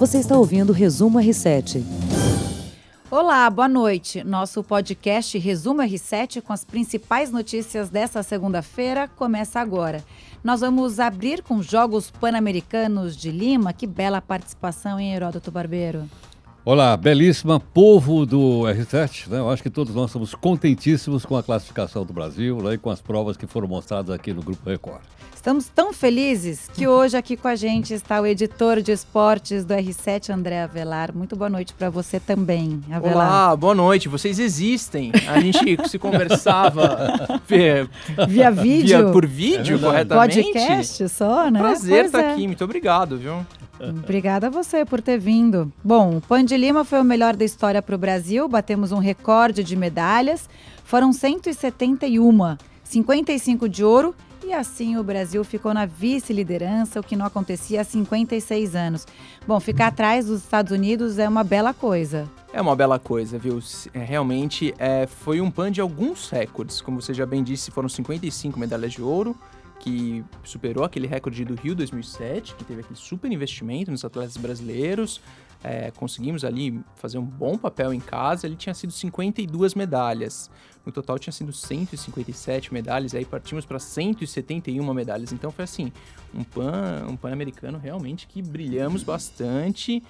Você está ouvindo o Resumo R7. Olá, boa noite. Nosso podcast Resumo R7 com as principais notícias dessa segunda-feira começa agora. Nós vamos abrir com Jogos Pan-Americanos de Lima. Que bela participação, hein, Heródoto Barbeiro? Olá, belíssima povo do R7. Né? Eu acho que todos nós estamos contentíssimos com a classificação do Brasil né? e com as provas que foram mostradas aqui no Grupo Record. Estamos tão felizes que hoje aqui com a gente está o editor de esportes do R7, André Avelar. Muito boa noite para você também, Avelar. Olá, boa noite. Vocês existem. A gente se conversava via, via vídeo, via, por vídeo, é corretamente. Podcast só, né? Prazer estar é. aqui. Muito obrigado, viu? Obrigada a você por ter vindo. Bom, o Pan de Lima foi o melhor da história para o Brasil. Batemos um recorde de medalhas. Foram 171, 55 de ouro e assim o Brasil ficou na vice-liderança, o que não acontecia há 56 anos. Bom, ficar atrás dos Estados Unidos é uma bela coisa. É uma bela coisa, viu? É, realmente é, foi um pan de alguns recordes. Como você já bem disse, foram 55 medalhas de ouro, que superou aquele recorde do Rio 2007, que teve aquele super investimento nos atletas brasileiros. É, conseguimos ali fazer um bom papel em casa. Ele tinha sido 52 medalhas. No total tinha sido 157 medalhas, e aí partimos para 171 medalhas. Então foi assim, um pan, um pan americano realmente que brilhamos bastante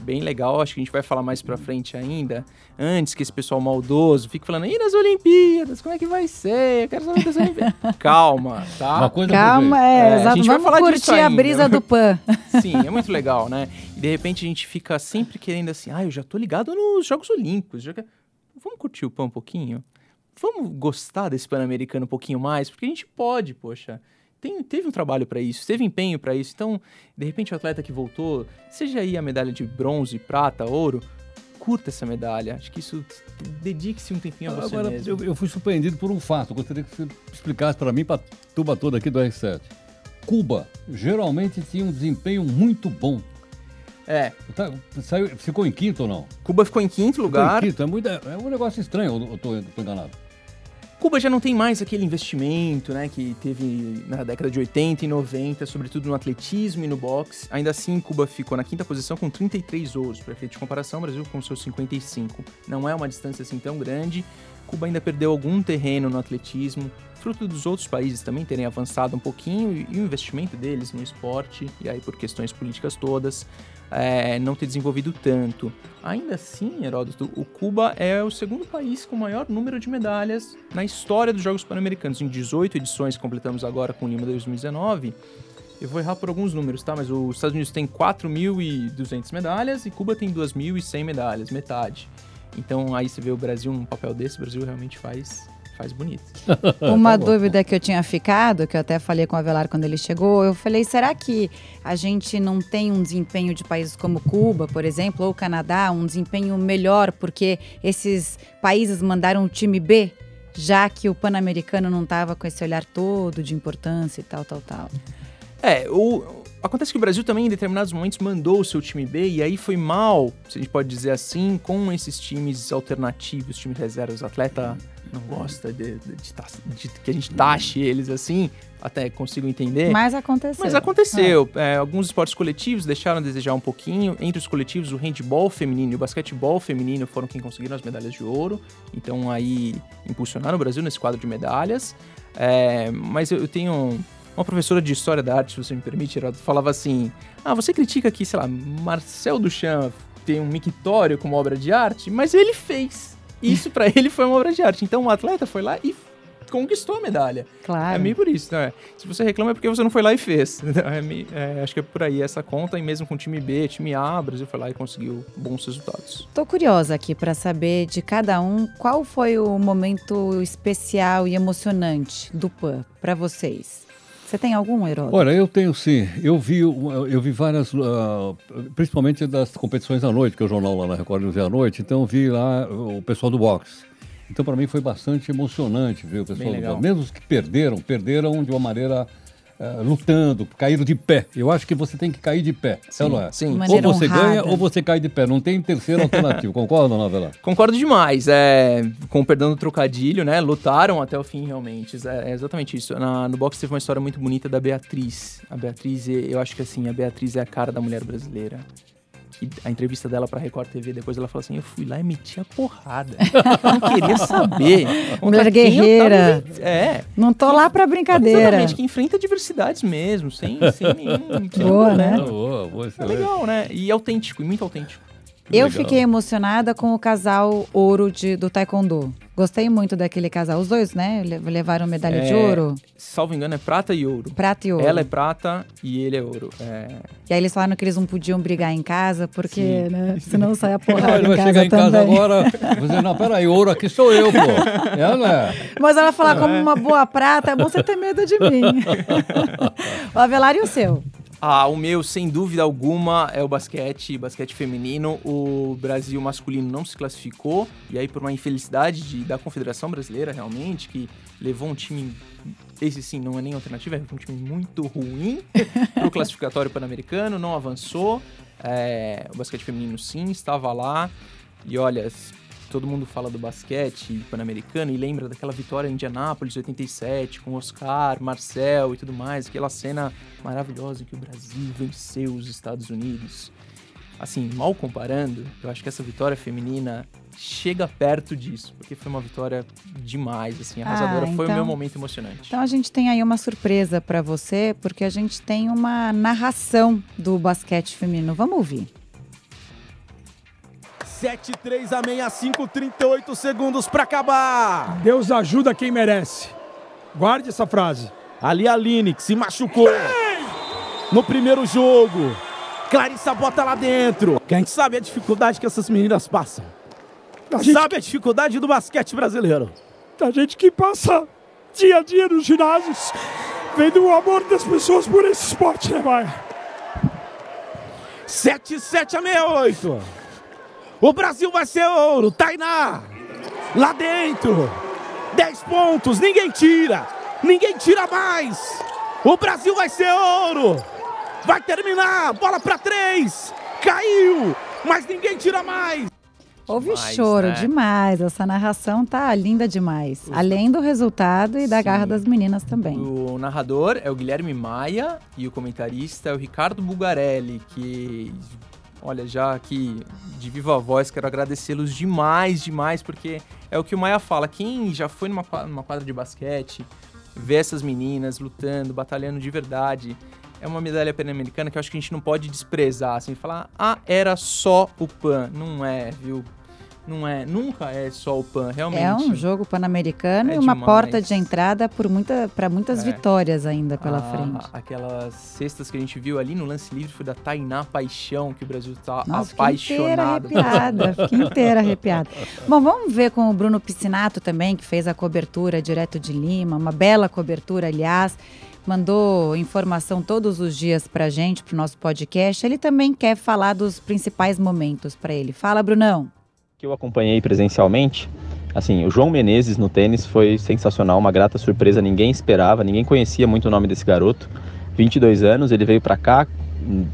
bem legal, acho que a gente vai falar mais pra frente ainda, antes que esse pessoal maldoso fique falando, e nas Olimpíadas, como é que vai ser? Eu quero saber das Olimpíadas. Calma, tá? Uma coisa Calma, é, é, exato. A gente Vamos vai falar curtir a brisa do PAN. Sim, é muito legal, né? E de repente a gente fica sempre querendo assim, ah, eu já tô ligado nos Jogos Olímpicos, já... vamos curtir o PAN um pouquinho? Vamos gostar desse Pan-Americano um pouquinho mais? Porque a gente pode, poxa tem, teve um trabalho para isso, teve empenho para isso. Então, de repente, o atleta que voltou, seja aí a medalha de bronze, prata, ouro, curta essa medalha. Acho que isso dedique-se um tempinho a você Agora, mesmo. Eu, eu fui surpreendido por um fato. Eu gostaria que você explicasse para mim, para a turma toda aqui do R7. Cuba geralmente tinha um desempenho muito bom. É. Tá, saiu, ficou em quinto ou não? Cuba ficou em quinto lugar. Ficou em quinto. É, muito, é um negócio estranho, eu estou enganado. Cuba já não tem mais aquele investimento, né, que teve na década de 80 e 90, sobretudo no atletismo e no boxe. Ainda assim, Cuba ficou na quinta posição com 33 ouros. Para efeito de comparação, o Brasil com seus 55. Não é uma distância assim tão grande. Cuba ainda perdeu algum terreno no atletismo, fruto dos outros países também terem avançado um pouquinho e o investimento deles no esporte, e aí por questões políticas todas, é, não ter desenvolvido tanto. Ainda assim, Heródoto, o Cuba é o segundo país com maior número de medalhas na história dos Jogos Pan-Americanos. Em 18 edições completamos agora com Lima 2019. Eu vou errar por alguns números, tá? Mas os Estados Unidos tem 4.200 medalhas e Cuba tem 2.100 medalhas, metade. Então aí você vê o Brasil num papel desse, o Brasil realmente faz faz bonito. Uma tá dúvida que eu tinha ficado, que eu até falei com o Avelar quando ele chegou, eu falei, será que a gente não tem um desempenho de países como Cuba, por exemplo, ou Canadá, um desempenho melhor porque esses países mandaram o time B, já que o Pan-Americano não estava com esse olhar todo de importância e tal, tal, tal? É, o, acontece que o Brasil também em determinados momentos mandou o seu time B e aí foi mal, se a gente pode dizer assim, com esses times alternativos, times reservas, atleta não gosta de, de, de, de, que a gente taxe eles assim, até consigo entender. Mas aconteceu. Mas aconteceu. É. É, alguns esportes coletivos deixaram a desejar um pouquinho. Entre os coletivos, o handball feminino e o basquetebol feminino foram quem conseguiram as medalhas de ouro. Então aí impulsionaram o Brasil nesse quadro de medalhas. É, mas eu, eu tenho uma professora de História da Arte, se você me permite, ela falava assim, ah, você critica que, sei lá, Marcel Duchamp tem um mictório como obra de arte, mas ele fez. Isso para ele foi uma obra de arte. Então o atleta foi lá e conquistou a medalha. Claro. É meio por isso, né? Se você reclama é porque você não foi lá e fez. É meio, é, acho que é por aí essa conta, e mesmo com o time B, time A, o Brasil foi lá e conseguiu bons resultados. Tô curiosa aqui para saber de cada um qual foi o momento especial e emocionante do PAN para vocês. Você tem algum, Heródoto? Olha, eu tenho sim. Eu vi, eu vi várias, uh, principalmente das competições à noite, que é o jornal lá na Record News é à noite, então eu vi lá o pessoal do boxe. Então, para mim, foi bastante emocionante ver o pessoal do boxe. Mesmo os que perderam, perderam de uma maneira uh, lutando, caíram de pé. Eu acho que você tem que cair de pé, sim, é não é? Sim. Ou você honrada. ganha ou você cai de pé. Não tem terceiro alternativo. Concorda, Novela? Concordo demais. É, com perdão do trocadilho, né? Lutaram até o fim, realmente. É, é exatamente isso. Na, no boxe teve uma história muito bonita da Beatriz. A Beatriz, eu acho que assim, a Beatriz é a cara da mulher brasileira a entrevista dela pra Record TV, depois ela falou assim: Eu fui lá e meti a porrada. Eu não queria saber. Mulher guerreira. É. Não tô lá pra brincadeira. Exatamente, que enfrenta adversidades mesmo, sem, sem nenhum. sem Boa, nenhum né? problema. Boa, boa, É legal, né? E autêntico, e muito autêntico. Eu Legal. fiquei emocionada com o casal ouro de, do Taekwondo. Gostei muito daquele casal. Os dois, né? le- Levaram medalha de É, ouro. Salvo engano, é prata e ouro. Prata e ouro. Ela é prata e ele é ouro. É, E aí eles falaram que eles não podiam brigar em casa, porque, Sim. né? Senão sai a Ah, porrada ele vai casa chegar em casa também. agora e dizer, não, peraí, ouro aqui sou eu, pô. Ela é. Mas ela falar como uma boa prata, é bom você ter medo de mim. o Avelar e o seu? Ah, o meu, sem dúvida alguma, é o basquete, basquete feminino. O Brasil masculino não se classificou, e aí por uma infelicidade de- da Confederação Brasileira, realmente, que levou um time, esse sim, não é nem alternativa, é um time muito ruim pro classificatório pan-americano, não avançou. É, o basquete feminino sim, estava lá, e olha, todo mundo fala do basquete pan-americano e lembra daquela vitória em Indianápolis, 87, com Oscar, Marcel e tudo mais, aquela cena maravilhosa em que o Brasil venceu os Estados Unidos. Assim, mal comparando, eu acho que essa vitória feminina chega perto disso, porque foi uma vitória demais, assim, arrasadora. Ah, Foi o então- meu momento emocionante. Então a gente tem aí uma surpresa pra você, porque a gente tem uma narração do basquete feminino. Vamos ouvir. 7-3 a meia, 5, 38 segundos pra acabar. Deus ajuda quem merece. Guarde essa frase. Ali a Aline, que se machucou no primeiro jogo. Clarissa bota lá dentro. Que a gente sabe a dificuldade que essas meninas passam. A gente, Sabe a dificuldade do basquete brasileiro. a gente que passa dia a dia nos ginásios, vendo o amor das pessoas por esse esporte, né, Maia? 7, 7 a 68. O Brasil vai ser ouro. Tainá, lá dentro. 10 pontos, ninguém tira. Ninguém tira mais. O Brasil vai ser ouro. Vai terminar. Bola para três. Caiu, mas ninguém tira mais. Houve Demais, choro né? demais. Essa narração tá linda demais. Além do resultado e da Sim. garra das meninas também. O narrador é o Guilherme Maia e o comentarista é o Ricardo Bugarelli, que, olha, já aqui de viva voz, quero agradecê-los demais, demais, porque é o que o Maia fala. Quem já foi numa, numa quadra de basquete, vê essas meninas lutando, batalhando de verdade, é uma medalha pan-americana que eu acho que a gente não pode desprezar, assim, falar, ah, era só o PAN. Não é, viu? Não é, nunca é só o PAN, realmente. É um jogo pan-americano É e uma demais. porta de entrada por muita, para muitas É. vitórias ainda pela Ah, frente. Aquelas cestas que a gente viu ali no lance livre foi da Tainá Paixão, que o Brasil tá Nossa, fiquei inteira apaixonado. arrepiada, fiquei inteira arrepiada. Bom, vamos ver com o Bruno Piscinato também, que fez a cobertura direto de Lima, uma bela cobertura, aliás. Mandou informação todos os dias pra gente, pro nosso podcast. Ele também quer falar dos principais momentos pra ele. Fala, Brunão. Que eu acompanhei presencialmente, assim, o João Menezes no tênis foi sensacional, uma grata surpresa, ninguém esperava, ninguém conhecia muito o nome desse garoto. 22 anos, ele veio para cá,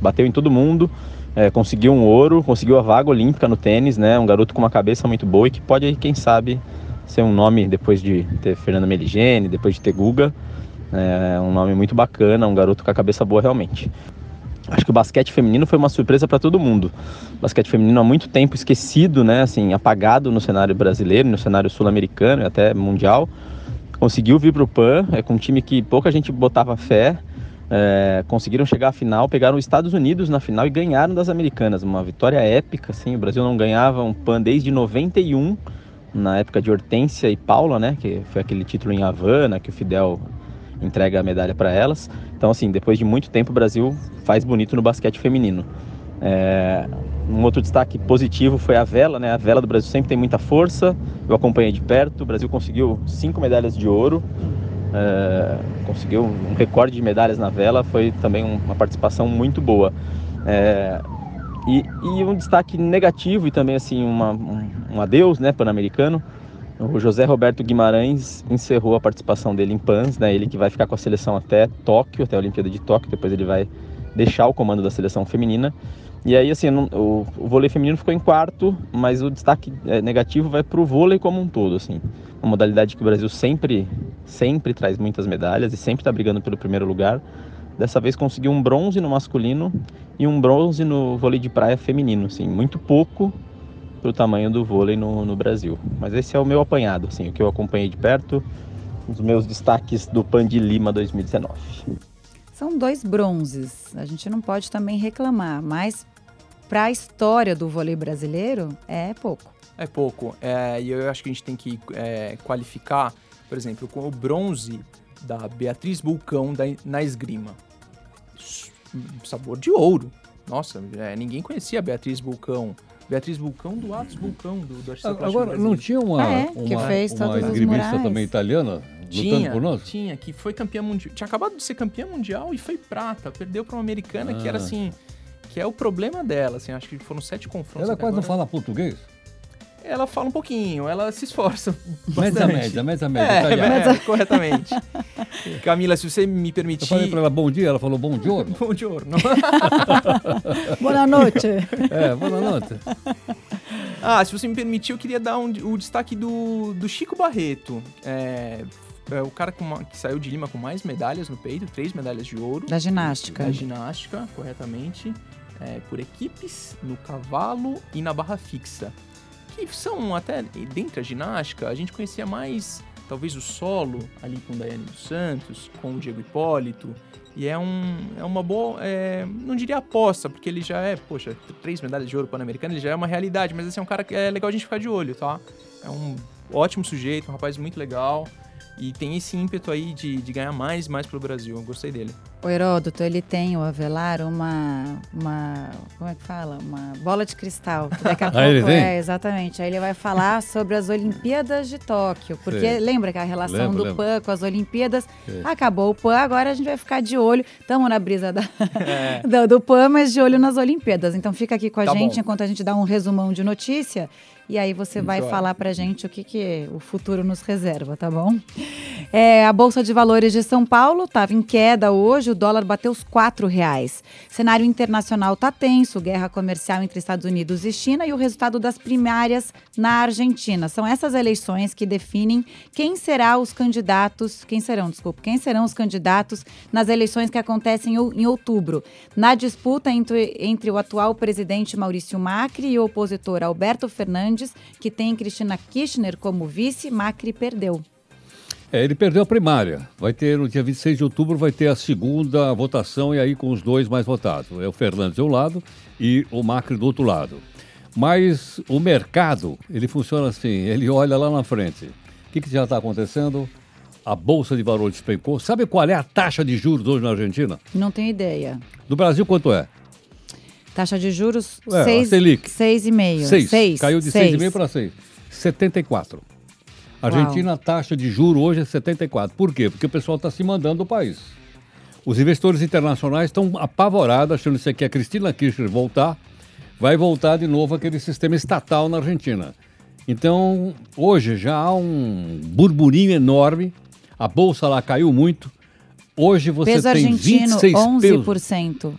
bateu em todo mundo, é, conseguiu um ouro, conseguiu a vaga olímpica no tênis, né? Um garoto com uma cabeça muito boa e que pode, quem sabe, ser um nome depois de ter Fernanda Meligeni, depois de ter Guga, é um nome muito bacana, um garoto com a cabeça boa realmente. Acho que o basquete feminino foi uma surpresa para todo mundo. O basquete feminino há muito tempo esquecido, né, assim, apagado no cenário brasileiro, no cenário sul-americano e até mundial. Conseguiu vir para o PAN, é com um time que pouca gente botava fé. é, conseguiram chegar à final, pegaram os Estados Unidos na final e ganharam das americanas. Uma vitória épica, assim. O Brasil não ganhava um PAN desde 91, na época de Hortência e Paula, né, que foi aquele título em Havana que o Fidel entrega a medalha para elas. Então, assim, depois de muito tempo, o Brasil faz bonito no basquete feminino. É, um outro destaque positivo foi a vela, né? A vela do Brasil sempre tem muita força. Eu acompanhei de perto. O Brasil conseguiu cinco medalhas de ouro. É, conseguiu um recorde de medalhas na vela. Foi também um- uma participação muito boa. É, e, e um destaque negativo e também assim uma, um, um adeus, né, pan-americano. O José Roberto Guimarães encerrou a participação dele em PANS, né? Ele que vai ficar com a seleção até Tóquio, até a Olimpíada de Tóquio, depois ele vai deixar o comando da seleção feminina. E aí, assim, o, o vôlei feminino ficou em quarto, mas o destaque é, negativo vai para o vôlei como um todo, assim. Uma modalidade que o Brasil sempre, sempre traz muitas medalhas e sempre está brigando pelo primeiro lugar. Dessa vez conseguiu um bronze no masculino e um bronze no vôlei de praia feminino, assim, muito pouco para o tamanho do vôlei no, no, Brasil. Mas esse é o meu apanhado, assim, o que eu acompanhei de perto, os meus destaques do Pan de Lima 2019. São dois bronzes, a gente não pode também reclamar, mas para a história do vôlei brasileiro é pouco. É pouco, é, e eu acho que a gente tem que é, qualificar, por exemplo, com o bronze da Beatriz Bulcão da, na esgrima. Sabor de ouro. Nossa, é, ninguém conhecia a Beatriz Bulcão. Beatriz Bulcão do Atos Bulcão, do, do Agora, não tinha uma, ah, é? uma, que fez uma esgrimista também italiana tinha, por nós? Tinha, que foi campeã mundial. Tinha acabado de ser campeã mundial e foi prata. Perdeu para uma americana ah. que era ah. assim. Que é o problema dela, assim. Acho que foram sete confrontos. Ela quase agora. não fala português? Ela fala um pouquinho, ela se esforça bastante. Média, média, média, média. É, média. É, corretamente. Camila, se você me permitir... Eu falei para ela bom dia, ela falou bom giorno. bom giorno. boa noite. É, boa noite. Ah, se você me permitir, eu queria dar um, o destaque do, do Chico Barreto. É, é o cara uma, que saiu de Lima com mais medalhas no peito, três medalhas de ouro. Da ginástica. Da ginástica, corretamente. É, por equipes, no cavalo e na barra fixa que são até dentro da ginástica, a gente conhecia mais talvez o solo ali com o Daiane dos Santos, com o Diego Hipólito. E é, um, é uma boa, é, não diria aposta, porque ele já é, poxa, três medalhas de ouro pan-americano, ele já é uma realidade, mas assim, é um cara que é legal a gente ficar de olho, tá? É um ótimo sujeito, um rapaz muito legal. E tem esse ímpeto aí de, de ganhar mais e mais pro Brasil. Eu gostei dele. O Heródoto, ele tem, o Avelar, uma, uma. Como é que fala? Uma bola de cristal. Daqui a pouco. ele tem? É, exatamente. Aí ele vai falar sobre as Olimpíadas de Tóquio. Porque lembra que a relação lembro, do lembro. PAN com as Olimpíadas. Acabou o PAN, agora a gente vai ficar de olho. Estamos na brisa da, é. do, do PAN, mas de olho nas Olimpíadas. Então fica aqui com a tá gente bom. enquanto a gente dá um resumão de notícia. E aí você vai Joia. falar para gente o que, que o futuro nos reserva, tá bom? É, a Bolsa de Valores de São Paulo estava em queda hoje, o dólar bateu os quatro reais. Cenário internacional está tenso, guerra comercial entre Estados Unidos e China e o resultado das primárias na Argentina. São essas eleições que definem quem será os candidatos, quem serão, desculpa, quem serão os candidatos nas eleições que acontecem em outubro. Na disputa entre, entre o atual presidente Maurício Macri e o opositor Alberto Fernandes, que tem Cristina Kirchner como vice, Macri perdeu. É, ele perdeu a primária. Vai ter, no dia 26 de outubro, vai ter a segunda votação e aí com os dois mais votados. É o Fernandes de um lado e o Macri do outro lado. Mas o mercado, ele funciona assim, ele olha lá na frente. O que, que já está acontecendo? A Bolsa de Valores despencou. Sabe qual é a taxa de juros hoje na Argentina? Não tenho ideia. No Brasil, quanto é? Taxa de juros, é, seis, Selic. 6,5. 6. seis. Caiu de 6,5 para 6. 74. Argentina, a taxa de juro hoje é 74. Por quê? Porque o pessoal está se mandando do país. Os investidores internacionais estão apavorados, achando que a Cristina Kirchner voltar, vai voltar de novo aquele sistema estatal na Argentina. Então, hoje já há um burburinho enorme, a bolsa lá caiu muito. Hoje você peso tem argentino, 26 11%. Pesos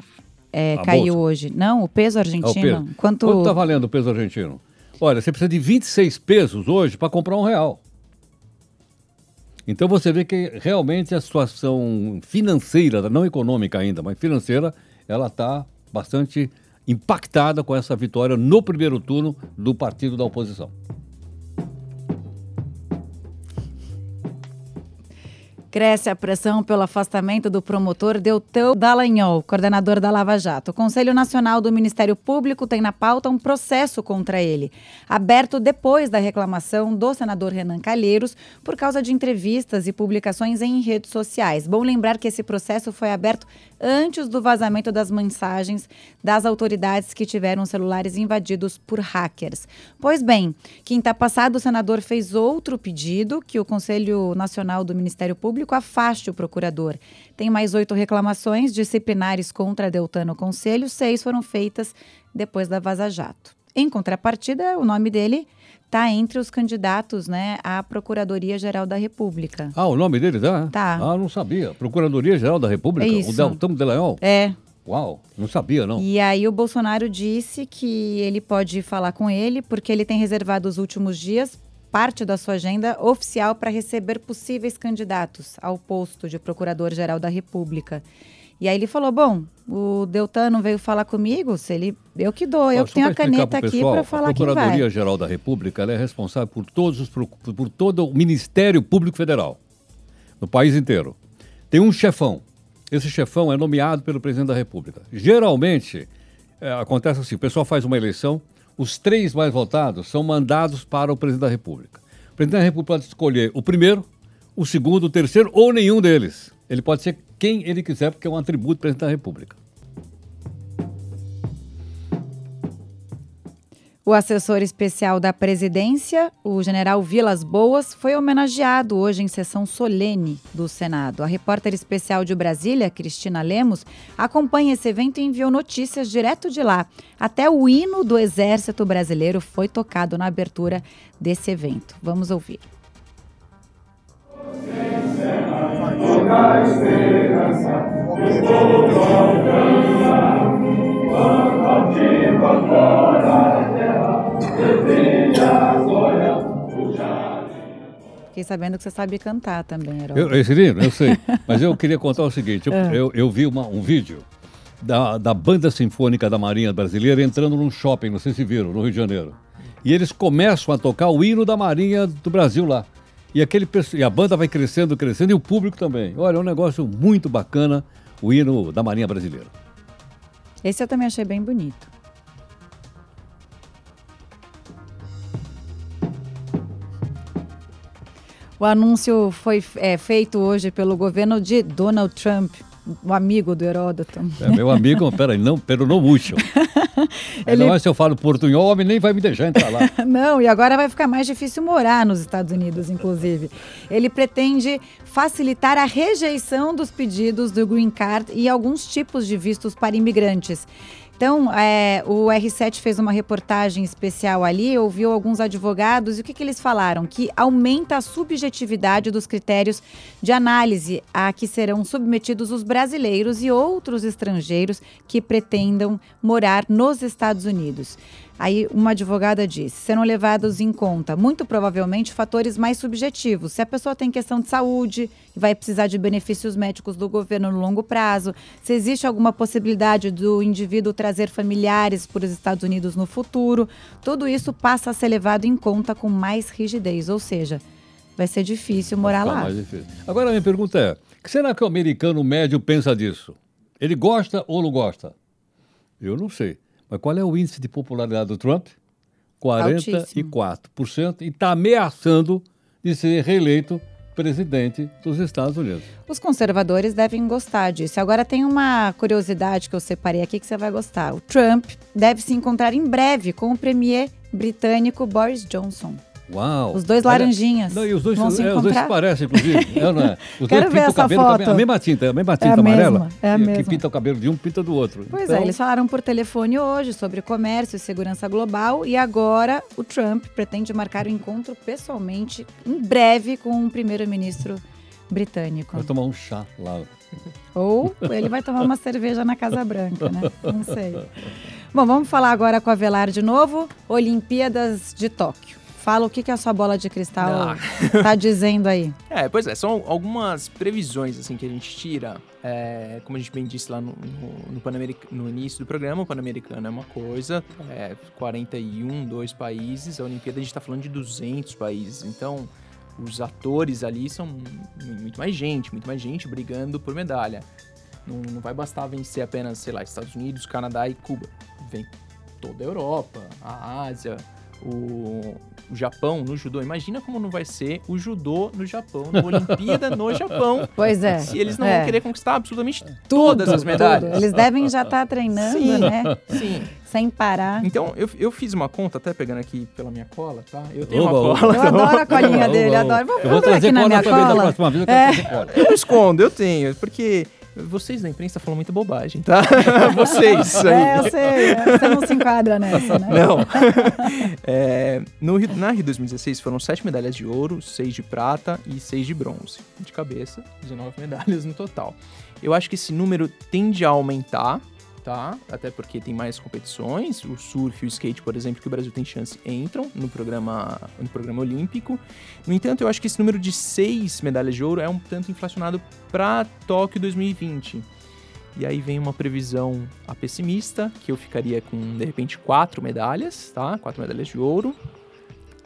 é, caiu bolsa. hoje. Não, o peso argentino. É o peso. Quanto está valendo o peso argentino? Olha, você precisa de 26 pesos hoje para comprar um real. Então você vê que realmente a situação financeira, não econômica ainda, mas financeira, ela está bastante impactada com essa vitória no primeiro turno do partido da oposição. Cresce a pressão pelo afastamento do promotor Deltão Dallagnol, coordenador da Lava Jato. O Conselho Nacional do Ministério Público tem na pauta um processo contra ele, aberto depois da reclamação do senador Renan Calheiros por causa de entrevistas e publicações em redes sociais. Bom lembrar que esse processo foi aberto antes do vazamento das mensagens das autoridades que tiveram celulares invadidos por hackers. Pois bem, quinta passada o senador fez outro pedido que o Conselho Nacional do Ministério Público afaste o procurador. Tem mais oito reclamações disciplinares contra Deltano Conselho, seis foram feitas depois da Vaza Jato. Em contrapartida, o nome dele está entre os candidatos né, à Procuradoria-Geral da República. Ah, o nome dele tá? Tá. Ah, não sabia. Procuradoria-Geral da República? É isso. O Deltão Delanhol? É. Uau, não sabia, não. E aí o Bolsonaro disse que ele pode falar com ele, porque ele tem reservado os últimos dias parte da sua agenda oficial para receber possíveis candidatos ao posto de Procurador-Geral da República. E aí ele falou: bom, o Deltan não veio falar comigo, se ele, eu que dou, eu Ó, que tenho a caneta aqui para falar A quem vai. Procuradoria-Geral da República ela é responsável por, todos os, por todo o Ministério Público Federal, no país inteiro. Tem um chefão. Esse chefão é nomeado pelo presidente da República. Geralmente, é, acontece assim: o pessoal faz uma eleição, os três mais votados são mandados para o presidente da República. O presidente da República pode escolher o primeiro, o segundo, o terceiro ou nenhum deles. Ele pode ser quem ele quiser, porque é um atributo do presidente da República. O assessor especial da presidência, o general Vilas Boas, foi homenageado hoje em sessão solene do Senado. A repórter especial de Brasília, Cristina Lemos, acompanha esse evento e enviou notícias direto de lá. Até o hino do Exército Brasileiro foi tocado na abertura desse evento. Vamos ouvir. Fiquei sabendo que você sabe cantar também, Herói. Eu, esse livro, eu sei. Mas eu queria contar o seguinte: eu, É. eu, eu vi uma- um vídeo da, da Banda Sinfônica da Marinha Brasileira entrando num shopping, não sei se viram, no Rio de Janeiro. E eles começam a tocar o hino da Marinha do Brasil lá. E, aquele, e a banda vai crescendo, crescendo, e o público também. Olha, é um negócio muito bacana, o hino da Marinha Brasileira. Esse eu também achei bem bonito. O anúncio foi é, feito hoje pelo governo de Donald Trump, o amigo do Heródoto. É, meu amigo, peraí, não, pero não mucho. Ele- Não é se eu falo portunhol, o homem nem vai me deixar entrar lá. Não, e agora vai ficar mais difícil morar nos Estados Unidos, inclusive. Ele pretende facilitar a rejeição dos pedidos do Green Card e alguns tipos de vistos para imigrantes. Então, é, o R7 fez uma reportagem especial ali, ouviu alguns advogados e o que, que eles falaram? Que aumenta a subjetividade dos critérios de análise a que serão submetidos os brasileiros e outros estrangeiros que pretendam morar nos Estados Unidos. Aí uma advogada disse: serão levados em conta, muito provavelmente, fatores mais subjetivos. Se a pessoa tem questão de saúde e vai precisar de benefícios médicos do governo no longo prazo, se existe alguma possibilidade do indivíduo trazer familiares para os Estados Unidos no futuro, tudo isso passa a ser levado em conta com mais rigidez. Ou seja, vai ser difícil morar lá. difícil. Agora a minha pergunta é: será que o americano médio pensa disso? Ele gosta ou não gosta? Eu não sei. Mas qual é o índice de popularidade do Trump? 44%. E está ameaçando de ser reeleito presidente dos Estados Unidos. Os conservadores devem gostar disso. Agora tem uma curiosidade que eu separei aqui que você vai gostar. O Trump deve se encontrar em breve com o premier britânico Boris Johnson. Uau! Os dois Olha, laranjinhas Não, e os dois, vão se é, os dois se parecem, inclusive. É, é? Os Quero dois ver pintam essa cabelo, foto. a mesma tinta, a mesma tinta a amarela. mesma, é a que, que mesma. pinta o cabelo de um, pinta do outro. Pois Então, é, eles falaram por telefone hoje sobre comércio e segurança global e agora o Trump pretende marcar o encontro pessoalmente em breve com o primeiro-ministro britânico. Vai tomar um chá lá. Ou ele vai tomar uma cerveja na Casa Branca, né? Não sei. Bom, vamos falar agora com a Velar de novo. Olimpíadas de Tóquio. Fala o que, que a sua bola de cristal Ah. tá dizendo aí. É, pois é, são algumas previsões assim que a gente tira. É, como a gente bem disse lá no, no, no no início do programa, o Pan-Americano é uma coisa, é 41, dois países, a Olimpíada a gente está falando de 200 países, então os atores ali são mu- muito mais gente, muito mais gente brigando por medalha. Não, não vai bastar vencer apenas, sei lá, Estados Unidos, Canadá e Cuba. Vem toda a Europa, a Ásia, o, o Japão no judô. Imagina como não vai ser o judô no Japão, na Olimpíada no Japão. Pois é. Se eles não É. vão querer conquistar absolutamente todas as medalhas. Tudo. Eles devem já estar treinando, Sim. né? Sim. Sem parar. Então, eu, eu fiz uma conta, até pegando aqui pela minha cola, tá? Eu tenho Oba, uma cola. Eu adoro a colinha Oba, dele, oba, adoro. Vou, Eu vou trazer aqui na cola minha cola. próxima vez. Eu quero trazer cola. Eu não escondo, eu tenho, porque vocês da imprensa falam muita bobagem, tá? vocês aí. É, eu sei. é, Você não se enquadra nessa, né? Não. É, no, na Rio 2016 foram sete medalhas de ouro, seis de prata e seis de bronze. De cabeça, 19 medalhas no total. Eu acho que esse número tende a aumentar, tá? Até porque tem mais competições. O surf e o skate, por exemplo, que o Brasil tem chance, entram no programa, no programa olímpico. No entanto, eu acho que esse número de seis medalhas de ouro é um tanto inflacionado para Tóquio 2020. E aí vem uma previsão a pessimista, que eu ficaria com, de repente, quatro medalhas, tá? Quatro medalhas de ouro.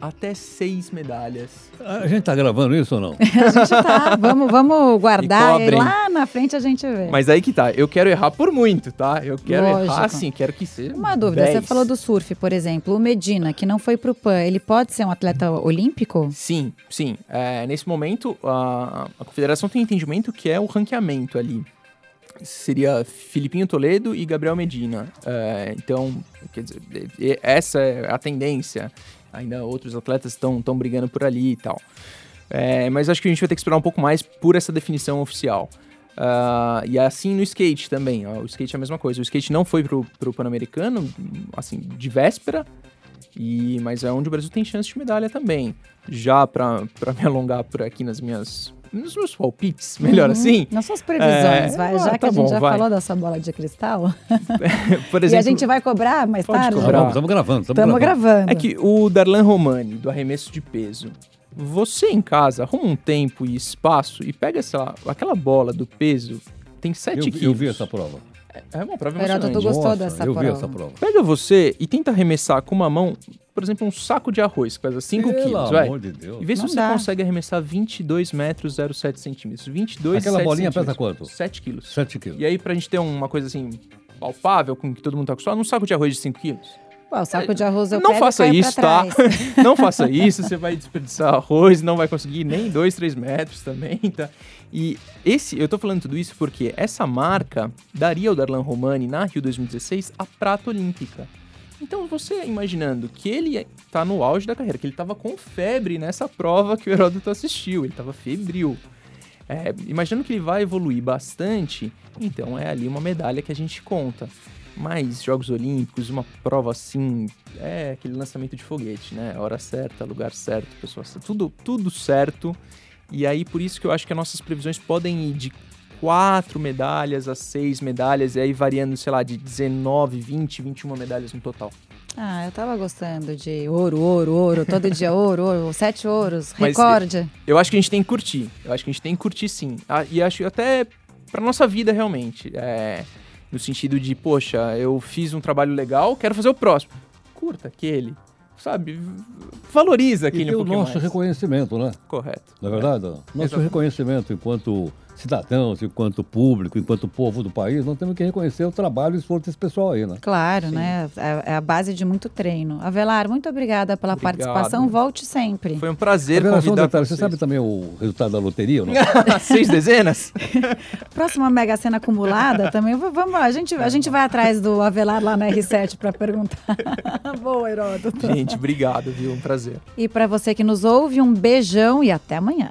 Até seis medalhas. A gente tá gravando isso ou não? a gente tá. Vamos, vamos guardar. E lá na frente a gente vê. Mas aí que tá, eu quero errar por muito, tá? Eu quero Lógico. errar assim, quero que seja. Uma dúvida, você 10. falou do surf, por exemplo. O Medina, que não foi pro PAN, ele pode ser um atleta olímpico? Sim, sim. É, nesse momento, a, a confederação tem entendimento que é o ranqueamento ali. Seria Filipinho Toledo e Gabriel Medina. É, então, quer dizer, essa é a tendência. Ainda outros atletas estão brigando por ali e tal. É, mas acho que a gente vai ter que esperar um pouco mais por essa definição oficial. Ah, e assim no skate também. ó, o skate é a mesma coisa. O skate não foi pro, pro Pan-Americano, assim, de véspera. E, mas é onde o Brasil tem chance de medalha também. Já para me alongar por aqui nas minhas. Nos meus palpites, melhor Uhum. assim. Nas suas previsões, É, vai. ah, Já que tá a gente bom, já vai. falou da sua bola de cristal. Por e exemplo, a gente vai cobrar mais Pode tarde? cobrar. Estamos gravando, estamos Estamos gravando. gravando. É que o Darlan Romani, do arremesso de peso, você em casa arruma um tempo e espaço e pega essa, aquela bola do peso, tem 7 Eu, quilos. eu vi essa prova. É uma prova Heródoto emocionante. gostou Nossa, dessa eu vi prova. essa prova. Pega você e tenta arremessar com uma mão, por exemplo, um saco de arroz, que pesa 5 Pelo quilos, vai. amor de Deus. E vê se Não você dá. consegue arremessar 22 metros 0,7 centímetros. 22 Aquela 7 bolinha pesa centímetros. quanto? 7 quilos. 7 quilos. E aí, pra gente ter uma coisa assim, palpável, com que todo mundo tá acostumado, um saco de arroz de 5 quilos. Pô, o saco de arroz eu não pego e faça caio pra isso, tá? trás. não faça isso, você vai desperdiçar arroz, não vai conseguir nem 2, 3 metros também, tá? E esse, eu tô falando tudo isso porque essa marca daria ao Darlan Romani, na Rio 2016, a prata olímpica. Então, você imaginando que ele tá no auge da carreira, que ele tava com febre nessa prova que o Heródoto assistiu, ele tava febril. É, imaginando que ele vai evoluir bastante, então é ali uma medalha que a gente conta. Mas Jogos Olímpicos, uma prova assim, é aquele lançamento de foguete, né? Hora certa, lugar certo, pessoa certa, tudo, tudo certo. E aí, por isso que eu acho que as nossas previsões podem ir de quatro medalhas a seis medalhas, e aí variando, sei lá, de 19, 20, 21 medalhas no total. Ah, eu tava gostando de ouro, ouro, ouro, todo dia ouro, ouro, sete ouros, Mas recorde. Eu acho que a gente tem que curtir. Eu acho que a gente tem que curtir sim. Ah, e acho até pra nossa vida realmente. É, no sentido de, poxa, eu fiz um trabalho legal, quero fazer o próximo. Curta aquele. Sabe? Valoriza E aquele tem um o nosso mais. reconhecimento, né? Correto. Na é verdade, nosso Exatamente. reconhecimento enquanto cidadãos, enquanto público, enquanto povo do país, nós temos que reconhecer o trabalho e o esforço desse pessoal aí, né? Claro, Sim. né? É, é a base de muito treino. Avelar, muito obrigada pela Obrigado. participação. Volte sempre. Foi um prazer um convidar detalhe, você sabe também o resultado da loteria ou não? Seis dezenas? Próxima Mega Sena acumulada também. Vamos, a gente, a gente vai atrás do Avelar lá na R7 para perguntar. Boa, Heródoto. Gente, obrigado, viu? Um prazer. E para você que nos ouve, um beijão e até amanhã.